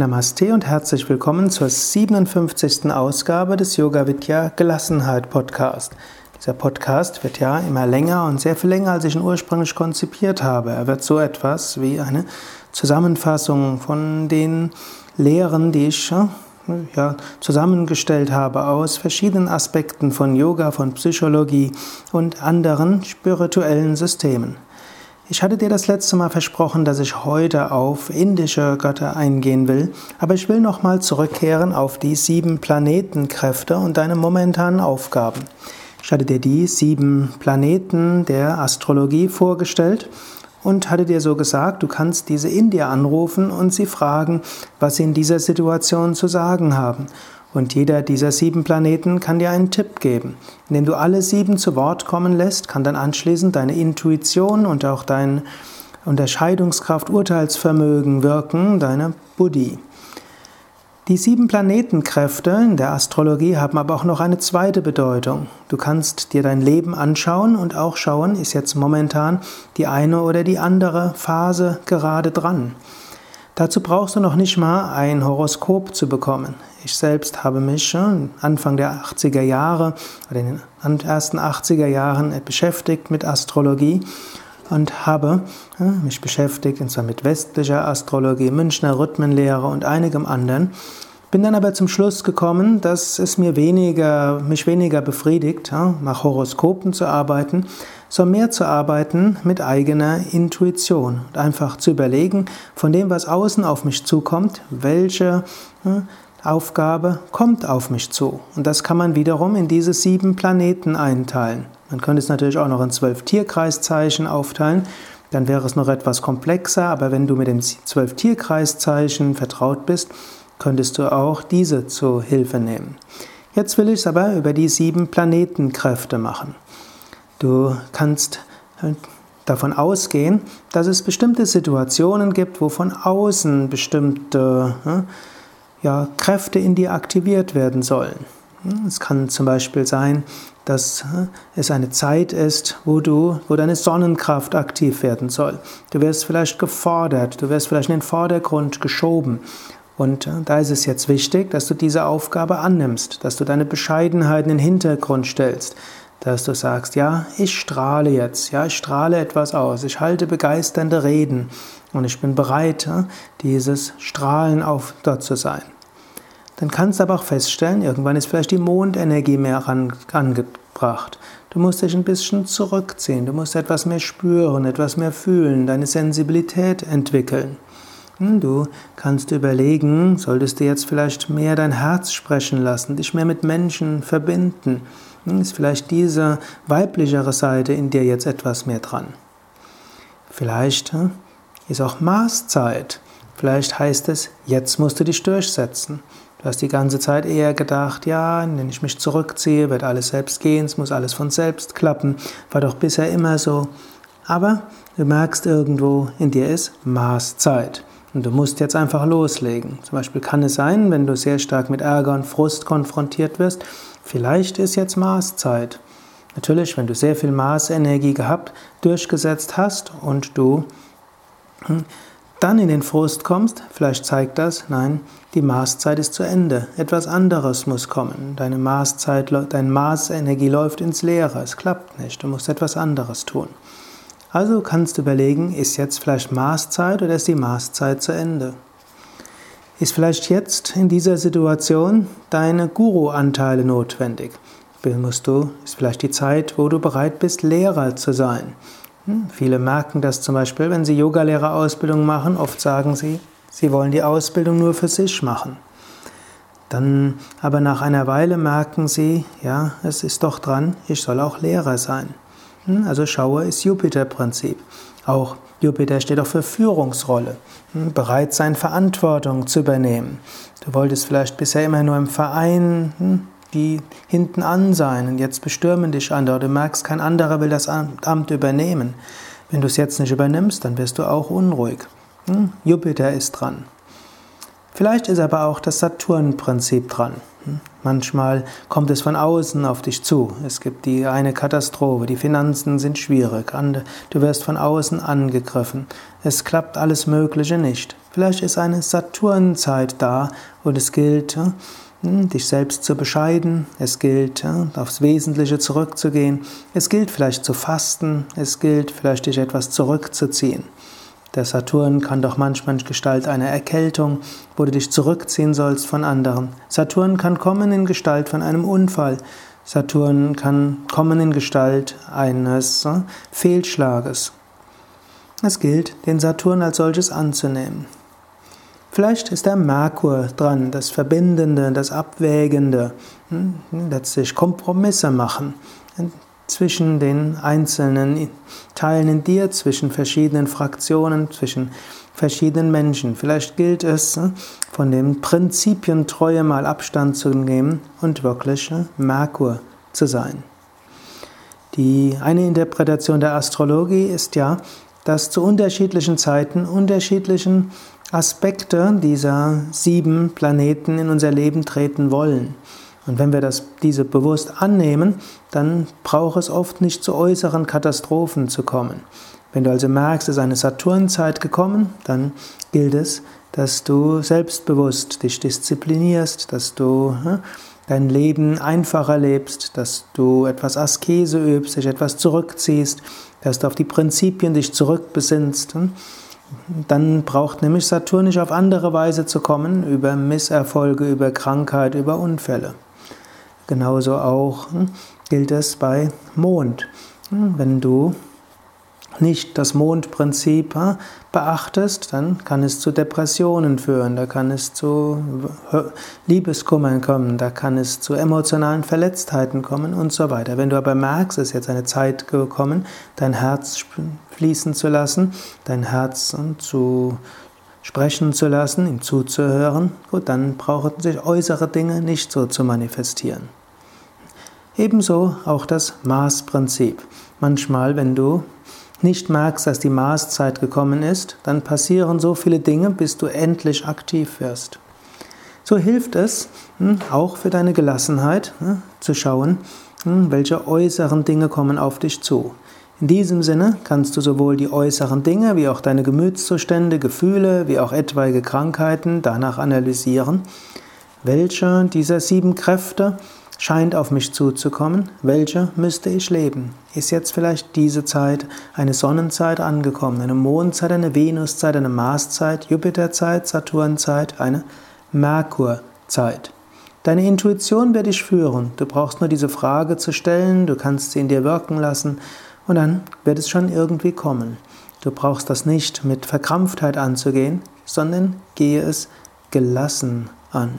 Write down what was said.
Namaste und herzlich willkommen zur 57. Ausgabe des Yoga Vidya Gelassenheit Podcast. Dieser Podcast wird ja immer länger und sehr viel länger, als ich ihn ursprünglich konzipiert habe. Er wird so etwas wie eine Zusammenfassung von den Lehren, die ich ja, zusammengestellt habe aus verschiedenen Aspekten von Yoga, von Psychologie und anderen spirituellen Systemen. Ich hatte dir das letzte Mal versprochen, dass ich heute auf indische Götter eingehen will, aber ich will nochmal zurückkehren auf die sieben Planetenkräfte und deine momentanen Aufgaben. Ich hatte dir die sieben Planeten der Astrologie vorgestellt und hatte dir so gesagt, du kannst diese Indier anrufen und sie fragen, was sie in dieser Situation zu sagen haben. Und jeder dieser sieben Planeten kann dir einen Tipp geben. Indem du alle sieben zu Wort kommen lässt, kann dann anschließend deine Intuition und auch deine Unterscheidungskraft, Urteilsvermögen wirken, deine Buddhi. Die sieben Planetenkräfte in der Astrologie haben aber auch noch eine zweite Bedeutung. Du kannst dir dein Leben anschauen und auch schauen, ist jetzt momentan die eine oder die andere Phase gerade dran. Dazu brauchst du noch nicht mal ein Horoskop zu bekommen. Ich selbst habe mich schon Anfang der 80er Jahre oder in den ersten 80er Jahren beschäftigt mit Astrologie und habe mich beschäftigt, und zwar mit westlicher Astrologie, Münchner Rhythmenlehre und einigem anderen. Bin dann aber zum Schluss gekommen, dass es mir weniger, mich weniger befriedigt, nach Horoskopen zu arbeiten, sondern mehr zu arbeiten mit eigener Intuition und einfach zu überlegen, von dem, was außen auf mich zukommt, welche Aufgabe kommt auf mich zu. Und das kann man wiederum in diese sieben Planeten einteilen. Man könnte es natürlich auch noch in zwölf Tierkreiszeichen aufteilen. Dann wäre es noch etwas komplexer, aber wenn du mit den zwölf Tierkreiszeichen vertraut bist, könntest du auch diese zu Hilfe nehmen. Jetzt will ich es aber über die sieben Planetenkräfte machen. Du kannst äh, davon ausgehen, dass es bestimmte Situationen gibt, wo von außen bestimmte äh, ja, Kräfte in dir aktiviert werden sollen. Es kann zum Beispiel sein, dass äh, es eine Zeit ist, wo du, wo deine Sonnenkraft aktiv werden soll. Du wirst vielleicht gefordert, du wirst vielleicht in den Vordergrund geschoben. Und da ist es jetzt wichtig, dass du diese Aufgabe annimmst, dass du deine Bescheidenheit in den Hintergrund stellst, dass du sagst, ja, ich strahle jetzt, ja, ich strahle etwas aus, ich halte begeisternde Reden und ich bin bereit, dieses Strahlen auf dort zu sein. Dann kannst du aber auch feststellen, irgendwann ist vielleicht die Mondenergie mehr angebracht. Du musst dich ein bisschen zurückziehen, du musst etwas mehr spüren, etwas mehr fühlen, deine Sensibilität entwickeln. Hm, du kannst überlegen, solltest du jetzt vielleicht mehr dein Herz sprechen lassen, dich mehr mit Menschen verbinden. Hm, ist vielleicht diese weiblichere Seite in dir jetzt etwas mehr dran? Vielleicht hm, ist auch Maßzeit. Vielleicht heißt es, jetzt musst du dich durchsetzen. Du hast die ganze Zeit eher gedacht, ja, wenn ich mich zurückziehe, wird alles selbst gehen, es muss alles von selbst klappen. War doch bisher immer so. Aber du merkst irgendwo, in dir ist Maßzeit. Und du musst jetzt einfach loslegen. Zum Beispiel kann es sein, wenn du sehr stark mit Ärger und Frust konfrontiert wirst, vielleicht ist jetzt Maßzeit. Natürlich, wenn du sehr viel Maßenergie gehabt, durchgesetzt hast und du hm, dann in den Frust kommst, vielleicht zeigt das, nein, die Maßzeit ist zu Ende. Etwas anderes muss kommen. Deine Maßzeit, deine Maßenergie läuft ins Leere. Es klappt nicht. Du musst etwas anderes tun. Also kannst du überlegen, ist jetzt vielleicht Maßzeit oder ist die Maßzeit zu Ende? Ist vielleicht jetzt in dieser Situation deine Guru-Anteile notwendig? Musst du, ist vielleicht die Zeit, wo du bereit bist, Lehrer zu sein? Hm, viele merken das zum Beispiel, wenn sie Yogalehrerausbildung machen, oft sagen sie, sie wollen die Ausbildung nur für sich machen. Dann aber nach einer Weile merken sie, ja, es ist doch dran, ich soll auch Lehrer sein. Hm, also Schauer ist Jupiter-Prinzip. Auch Jupiter steht auch für Führungsrolle. Hm, bereit sein, Verantwortung zu übernehmen. Du wolltest vielleicht bisher immer nur im Verein hm, die hinten an sein und jetzt bestürmen dich andere. Du merkst, kein anderer will das Amt übernehmen. Wenn du es jetzt nicht übernimmst, dann wirst du auch unruhig. Jupiter ist dran. Vielleicht ist aber auch das Saturn-Prinzip dran. Manchmal kommt es von außen auf dich zu. Es gibt die eine Katastrophe, die Finanzen sind schwierig, du wirst von außen angegriffen. Es klappt alles Mögliche nicht. Vielleicht ist eine Saturnzeit da und es gilt, hm, dich selbst zu bescheiden, es gilt, aufs Wesentliche zurückzugehen, es gilt vielleicht zu fasten, es gilt vielleicht dich etwas zurückzuziehen. Der Saturn kann doch manchmal in Gestalt einer Erkältung, wo du dich zurückziehen sollst von anderen. Saturn kann kommen in Gestalt von einem Unfall. Saturn kann kommen in Gestalt eines äh, Fehlschlages. Es gilt, den Saturn als solches anzunehmen. Vielleicht ist der Merkur dran, das Verbindende, das Abwägende, hm, letztlich Kompromisse machen zwischen den einzelnen Teilen in dir, zwischen verschiedenen Fraktionen, zwischen verschiedenen Menschen. Vielleicht gilt es, äh, von den Prinzipien Treue mal Abstand zu nehmen und wirklich äh, Merkur zu sein. Die eine Interpretation der Astrologie ist ja, dass zu unterschiedlichen Zeiten unterschiedlichen Aspekte dieser sieben Planeten in unser Leben treten wollen. Und wenn wir das, diese bewusst annehmen, dann braucht es oft nicht zu äußeren Katastrophen zu kommen. Wenn du also merkst, es ist eine Saturnzeit gekommen, dann gilt es, dass du selbstbewusst dich disziplinierst, dass du hm, dein Leben einfacher lebst, dass du etwas Askese übst, dich etwas zurückziehst, dass du auf die Prinzipien dich zurückbesinnst. Hm. Dann braucht nämlich Saturn nicht auf andere Weise zu kommen, über Misserfolge, über Krankheit, über Unfälle. Genauso auch hm, gilt es bei Mond. Hm, wenn du nicht das Mondprinzip hm, beachtest, dann kann es zu Depressionen führen, da kann es zu Liebeskummern kommen, da kann es zu emotionalen Verletztheiten kommen und so weiter. Wenn du aber merkst, es ist jetzt eine Zeit gekommen, dein Herz fließen zu lassen, dein Herz zu sprechen zu lassen, ihm zuzuhören, gut, dann brauchen sich äußere Dinge nicht so zu manifestieren. Ebenso auch das Maßprinzip. Manchmal, wenn du nicht merkst, dass die Maßzeit gekommen ist, dann passieren so viele Dinge, bis du endlich aktiv wirst. So hilft es hm, auch für deine Gelassenheit hm, zu schauen, hm, welche äußeren Dinge kommen auf dich zu. In diesem Sinne kannst du sowohl die äußeren Dinge wie auch deine Gemütszustände, Gefühle wie auch etwaige Krankheiten danach analysieren, welche dieser sieben Kräfte scheint auf mich zuzukommen, welche müsste ich leben? Ist jetzt vielleicht diese Zeit eine Sonnenzeit angekommen, eine Mondzeit, eine Venuszeit, eine Marszeit, Jupiterzeit, Saturnzeit, eine Merkurzeit? Deine Intuition wird dich führen. Du brauchst nur diese Frage zu stellen, du kannst sie in dir wirken lassen und dann wird es schon irgendwie kommen. Du brauchst das nicht mit Verkrampftheit anzugehen, sondern gehe es gelassen an.